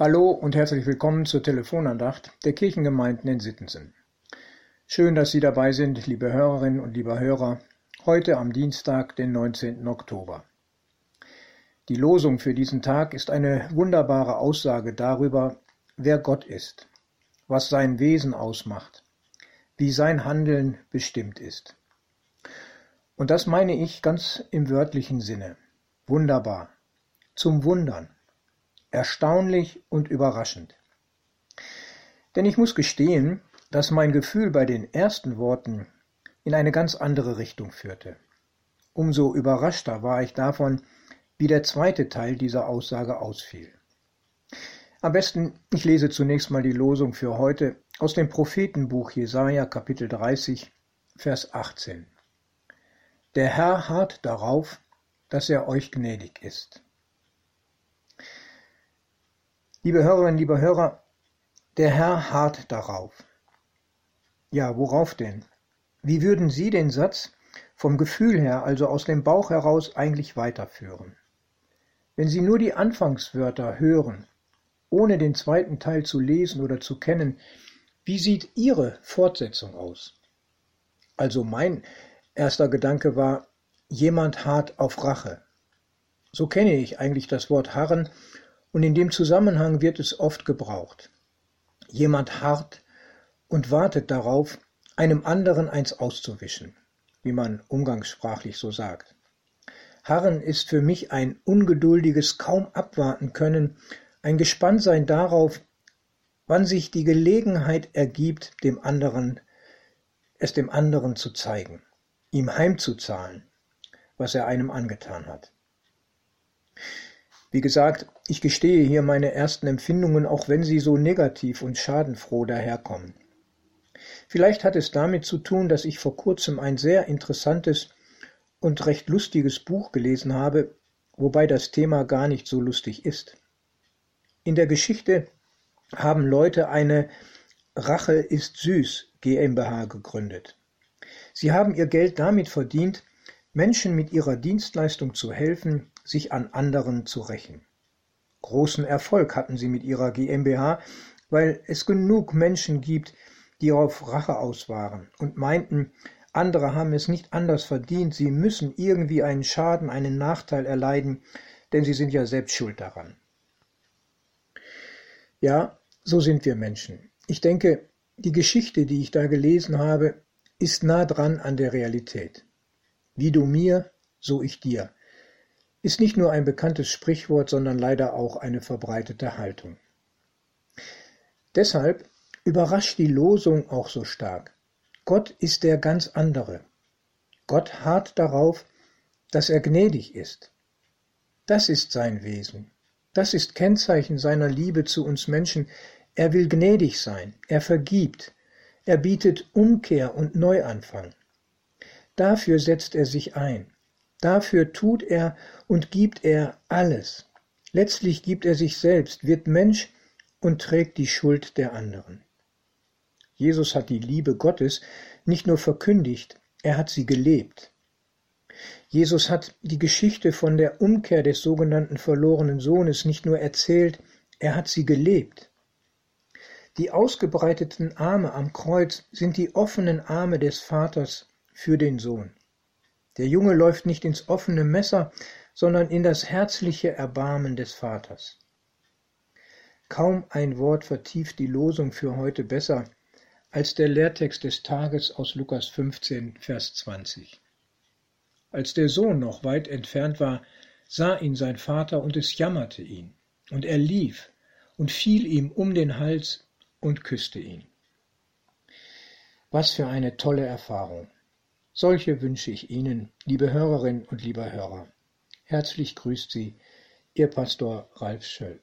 Hallo und herzlich willkommen zur Telefonandacht der Kirchengemeinden in Sittensen. Schön, dass Sie dabei sind, liebe Hörerinnen und lieber Hörer, heute am Dienstag, den 19. Oktober. Die Losung für diesen Tag ist eine wunderbare Aussage darüber, wer Gott ist, was sein Wesen ausmacht, wie sein Handeln bestimmt ist. Und das meine ich ganz im wörtlichen Sinne. Wunderbar. Zum Wundern erstaunlich und überraschend. Denn ich muss gestehen, dass mein Gefühl bei den ersten Worten in eine ganz andere Richtung führte. Umso überraschter war ich davon, wie der zweite Teil dieser Aussage ausfiel. Am besten, ich lese zunächst mal die Losung für heute aus dem Prophetenbuch Jesaja Kapitel 30, Vers 18. Der Herr harrt darauf, dass er euch gnädig ist. Liebe Hörerinnen, liebe Hörer, der Herr harrt darauf. Ja, worauf denn? Wie würden Sie den Satz vom Gefühl her, also aus dem Bauch heraus, eigentlich weiterführen? Wenn Sie nur die Anfangswörter hören, ohne den zweiten Teil zu lesen oder zu kennen, wie sieht Ihre Fortsetzung aus? Also mein erster Gedanke war, jemand hart auf Rache. So kenne ich eigentlich das Wort harren und in dem Zusammenhang wird es oft gebraucht. Jemand harrt und wartet darauf, einem anderen eins auszuwischen, wie man umgangssprachlich so sagt. Harren ist für mich ein ungeduldiges kaum abwarten können, ein Gespanntsein darauf, wann sich die Gelegenheit ergibt, dem anderen, es dem anderen zu zeigen, ihm heimzuzahlen, was er einem angetan hat. Wie gesagt, ich gestehe hier meine ersten Empfindungen, auch wenn sie so negativ und schadenfroh daherkommen. Vielleicht hat es damit zu tun, dass ich vor kurzem ein sehr interessantes und recht lustiges Buch gelesen habe, wobei das Thema gar nicht so lustig ist. In der Geschichte haben Leute eine Rache ist süß GmbH gegründet. Sie haben ihr Geld damit verdient, Menschen mit ihrer Dienstleistung zu helfen, sich an anderen zu rächen. Großen Erfolg hatten sie mit ihrer GmbH, weil es genug Menschen gibt, die auf Rache aus waren und meinten, andere haben es nicht anders verdient, sie müssen irgendwie einen Schaden, einen Nachteil erleiden, denn sie sind ja selbst schuld daran. Ja, so sind wir Menschen. Ich denke, die Geschichte, die ich da gelesen habe, ist nah dran an der Realität. Wie du mir, so ich dir ist nicht nur ein bekanntes Sprichwort, sondern leider auch eine verbreitete Haltung. Deshalb überrascht die Losung auch so stark. Gott ist der ganz andere. Gott harrt darauf, dass er gnädig ist. Das ist sein Wesen. Das ist Kennzeichen seiner Liebe zu uns Menschen. Er will gnädig sein. Er vergibt. Er bietet Umkehr und Neuanfang. Dafür setzt er sich ein. Dafür tut er und gibt er alles. Letztlich gibt er sich selbst, wird Mensch und trägt die Schuld der anderen. Jesus hat die Liebe Gottes nicht nur verkündigt, er hat sie gelebt. Jesus hat die Geschichte von der Umkehr des sogenannten verlorenen Sohnes nicht nur erzählt, er hat sie gelebt. Die ausgebreiteten Arme am Kreuz sind die offenen Arme des Vaters für den Sohn. Der Junge läuft nicht ins offene Messer, sondern in das herzliche Erbarmen des Vaters. Kaum ein Wort vertieft die Losung für heute besser als der Lehrtext des Tages aus Lukas 15, Vers 20. Als der Sohn noch weit entfernt war, sah ihn sein Vater und es jammerte ihn, und er lief und fiel ihm um den Hals und küsste ihn. Was für eine tolle Erfahrung. Solche wünsche ich Ihnen, liebe Hörerinnen und lieber Hörer. Herzlich grüßt Sie Ihr Pastor Ralf Schöll.